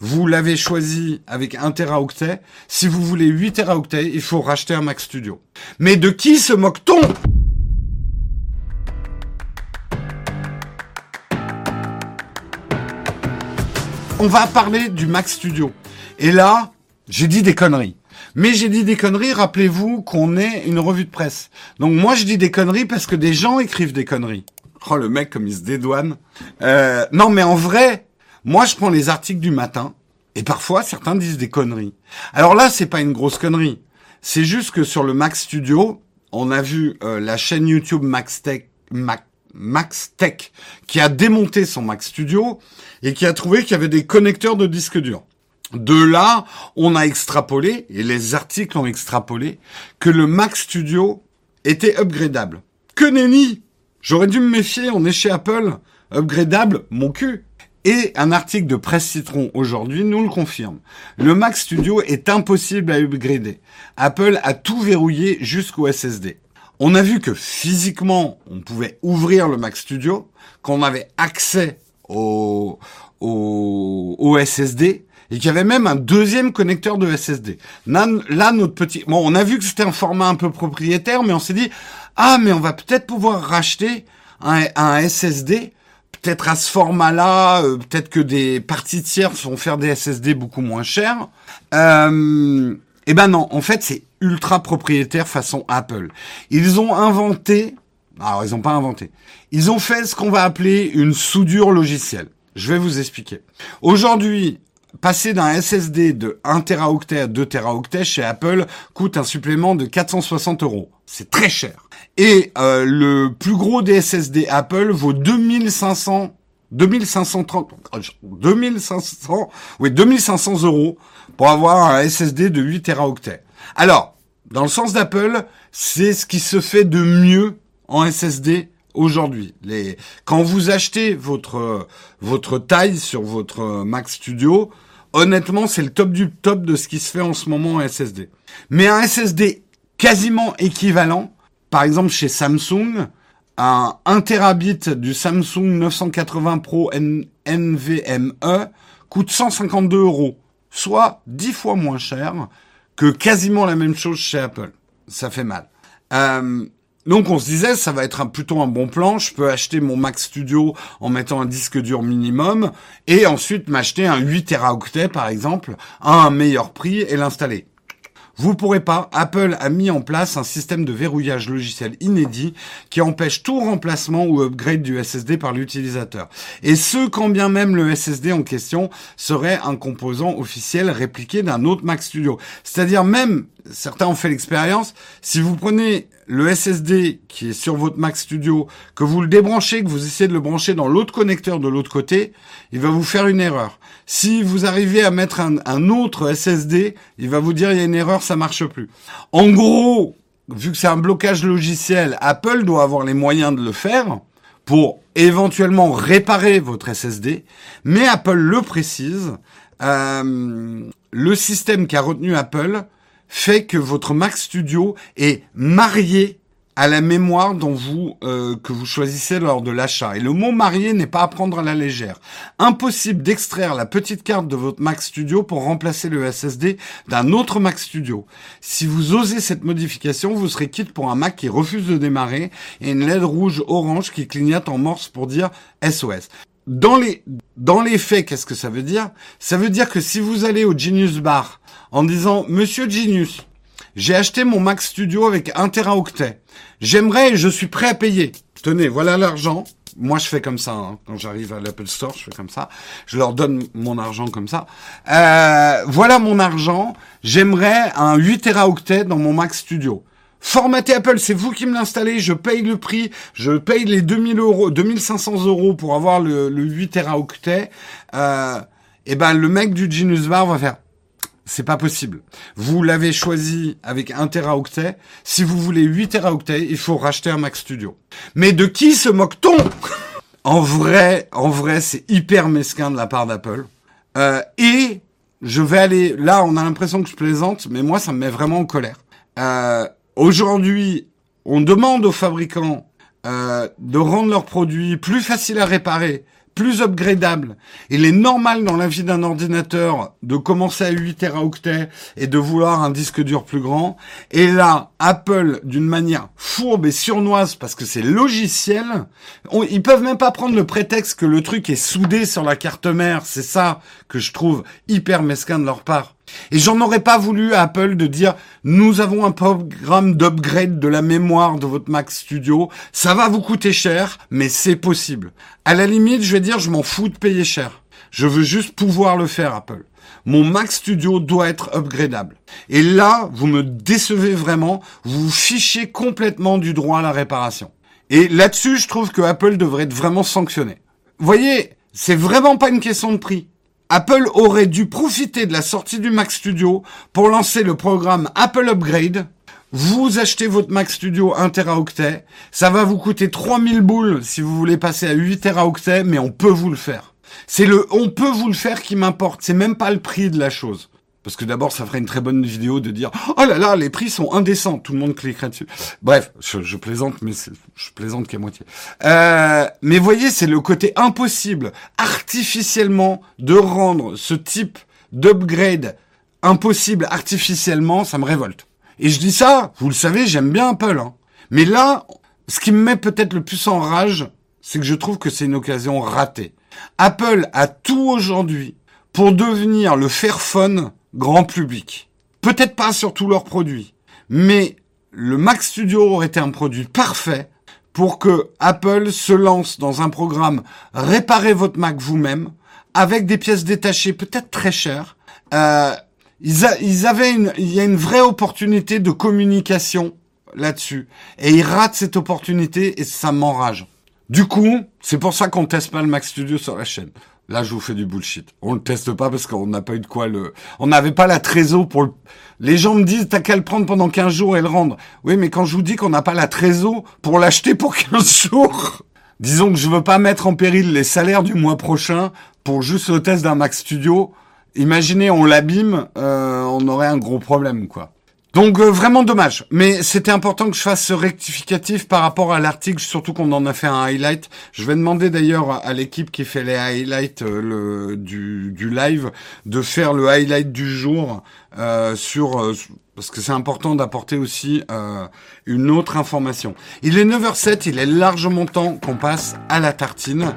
Vous l'avez choisi avec 1 teraoctet. Si vous voulez 8 teraoctets, il faut racheter un Mac Studio. Mais de qui se moque-t-on? On va parler du Mac Studio. Et là, j'ai dit des conneries. Mais j'ai dit des conneries, rappelez-vous qu'on est une revue de presse. Donc moi je dis des conneries parce que des gens écrivent des conneries. Oh le mec comme il se dédouane. Euh, non mais en vrai, moi je prends les articles du matin et parfois certains disent des conneries. Alors là c'est pas une grosse connerie. C'est juste que sur le Mac Studio, on a vu euh, la chaîne YouTube Max Tech, Tech qui a démonté son Mac Studio et qui a trouvé qu'il y avait des connecteurs de disque dur. De là, on a extrapolé, et les articles ont extrapolé, que le Mac Studio était upgradable. Que nenni J'aurais dû me méfier, on est chez Apple. Upgradable, mon cul. Et un article de Presse Citron aujourd'hui nous le confirme. Le Mac Studio est impossible à upgrader. Apple a tout verrouillé jusqu'au SSD. On a vu que physiquement, on pouvait ouvrir le Mac Studio, qu'on avait accès au, au, au SSD, et qu'il y avait même un deuxième connecteur de SSD. Là, notre petit, bon, on a vu que c'était un format un peu propriétaire, mais on s'est dit, ah, mais on va peut-être pouvoir racheter un SSD, peut-être à ce format-là, euh, peut-être que des parties tiers vont faire des SSD beaucoup moins chers. Euh, eh ben non, en fait, c'est ultra propriétaire façon Apple. Ils ont inventé, alors ils n'ont pas inventé, ils ont fait ce qu'on va appeler une soudure logicielle. Je vais vous expliquer. Aujourd'hui, passer d'un SSD de 1 teraoctet à 2 teraoctets chez Apple coûte un supplément de 460 euros. C'est très cher. Et euh, le plus gros des SSD Apple vaut 2500 2530 2500 oui 2500 euros pour avoir un SSD de 8 teraoctets. Alors, dans le sens d'Apple, c'est ce qui se fait de mieux en SSD aujourd'hui. Les, quand vous achetez votre votre taille sur votre Mac Studio, honnêtement, c'est le top du top de ce qui se fait en ce moment en SSD. Mais un SSD quasiment équivalent, par exemple chez Samsung, un 1 terabit du Samsung 980 Pro NVMe coûte 152 euros, soit 10 fois moins cher que quasiment la même chose chez Apple. Ça fait mal. Euh, donc on se disait, ça va être un, plutôt un bon plan. Je peux acheter mon Mac Studio en mettant un disque dur minimum et ensuite m'acheter un 8 Teraoctet par exemple à un meilleur prix et l'installer. Vous pourrez pas. Apple a mis en place un système de verrouillage logiciel inédit qui empêche tout remplacement ou upgrade du SSD par l'utilisateur. Et ce, quand bien même le SSD en question serait un composant officiel répliqué d'un autre Mac Studio. C'est-à-dire même, certains ont fait l'expérience, si vous prenez le SSD qui est sur votre Mac Studio, que vous le débranchez, que vous essayez de le brancher dans l'autre connecteur de l'autre côté, il va vous faire une erreur. Si vous arrivez à mettre un, autre SSD, il va vous dire il y a une erreur, ça marche plus. En gros, vu que c'est un blocage logiciel, Apple doit avoir les moyens de le faire pour éventuellement réparer votre SSD, mais Apple le précise, euh, le système qui a retenu Apple fait que votre Mac Studio est marié à la mémoire dont vous euh, que vous choisissez lors de l'achat. Et le mot marié n'est pas à prendre à la légère. Impossible d'extraire la petite carte de votre Mac Studio pour remplacer le SSD d'un autre Mac Studio. Si vous osez cette modification, vous serez quitte pour un Mac qui refuse de démarrer et une LED rouge orange qui clignote en morse pour dire SOS. Dans les dans les faits, qu'est-ce que ça veut dire? Ça veut dire que si vous allez au Genius Bar en disant Monsieur Genius, j'ai acheté mon Mac Studio avec 1 teraoctet. J'aimerais et je suis prêt à payer. Tenez, voilà l'argent. Moi, je fais comme ça. Hein. Quand j'arrive à l'Apple Store, je fais comme ça. Je leur donne mon argent comme ça. Euh, voilà mon argent. J'aimerais un 8 teraoctet dans mon Mac Studio. Formaté Apple, c'est vous qui me l'installez, je paye le prix, je paye les 2000 euros, 2500 euros pour avoir le, le 8 teraoctet. Euh, et ben, le mec du Genius Bar va faire, c'est pas possible. Vous l'avez choisi avec 1 teraoctet. Si vous voulez 8 teraoctets, il faut racheter un Mac Studio. Mais de qui se moque-t-on? En vrai, en vrai, c'est hyper mesquin de la part d'Apple. Euh, et je vais aller... Là, on a l'impression que je plaisante, mais moi, ça me met vraiment en colère. Euh, Aujourd'hui, on demande aux fabricants euh, de rendre leurs produits plus faciles à réparer plus upgradable. Il est normal dans la vie d'un ordinateur de commencer à 8 Teraoctets et de vouloir un disque dur plus grand. Et là, Apple, d'une manière fourbe et surnoise, parce que c'est logiciel, ils peuvent même pas prendre le prétexte que le truc est soudé sur la carte mère. C'est ça que je trouve hyper mesquin de leur part. Et j'en aurais pas voulu à Apple de dire nous avons un programme d'upgrade de la mémoire de votre Mac Studio, ça va vous coûter cher, mais c'est possible. À la limite, je vais dire je m'en fous de payer cher. Je veux juste pouvoir le faire Apple. Mon Mac Studio doit être upgradable. Et là, vous me décevez vraiment, vous vous fichez complètement du droit à la réparation. Et là-dessus, je trouve que Apple devrait être vraiment sanctionné. Voyez, c'est vraiment pas une question de prix. Apple aurait dû profiter de la sortie du Mac Studio pour lancer le programme Apple Upgrade. Vous achetez votre Mac Studio 1 Teraoctet. Ça va vous coûter 3000 boules si vous voulez passer à 8 Teraoctets, mais on peut vous le faire. C'est le on peut vous le faire qui m'importe. C'est même pas le prix de la chose. Parce que d'abord, ça ferait une très bonne vidéo de dire oh là là, les prix sont indécents. Tout le monde cliquerait dessus. Bref, je, plaisante, mais je plaisante qu'à moitié. Euh, mais voyez, c'est le côté impossible, artificiellement, de rendre ce type d'upgrade impossible artificiellement. Ça me révolte. Et je dis ça, vous le savez, j'aime bien Apple. Hein. Mais là, ce qui me met peut-être le plus en rage, c'est que je trouve que c'est une occasion ratée. Apple a tout aujourd'hui pour devenir le Fairphone grand public. Peut-être pas sur tous leurs produits, mais le Mac Studio aurait été un produit parfait pour que Apple se lance dans un programme réparer votre Mac vous-même avec des pièces détachées peut-être très chères. Euh, ils, avaient une, il y a une vraie opportunité de communication là-dessus et ils ratent cette opportunité et ça m'enrage. Du coup, c'est pour ça qu'on teste pas le Mac Studio sur la chaîne. Là, je vous fais du bullshit. On le teste pas parce qu'on n'a pas eu de quoi le... On n'avait pas la trésor pour le... Les gens me disent, t'as qu'à le prendre pendant 15 jours et le rendre. Oui, mais quand je vous dis qu'on n'a pas la trésor pour l'acheter pour 15 jours... Disons que je veux pas mettre en péril les salaires du mois prochain pour juste le test d'un Mac Studio. Imaginez, on l'abîme, euh, on aurait un gros problème, quoi. Donc euh, vraiment dommage, mais c'était important que je fasse ce rectificatif par rapport à l'article, surtout qu'on en a fait un highlight. Je vais demander d'ailleurs à l'équipe qui fait les highlights euh, du, live de faire le highlight du jour euh, sur parce que c'est important d'apporter aussi une autre information. Il est 9h07, il est largement temps qu'on passe à la tartine.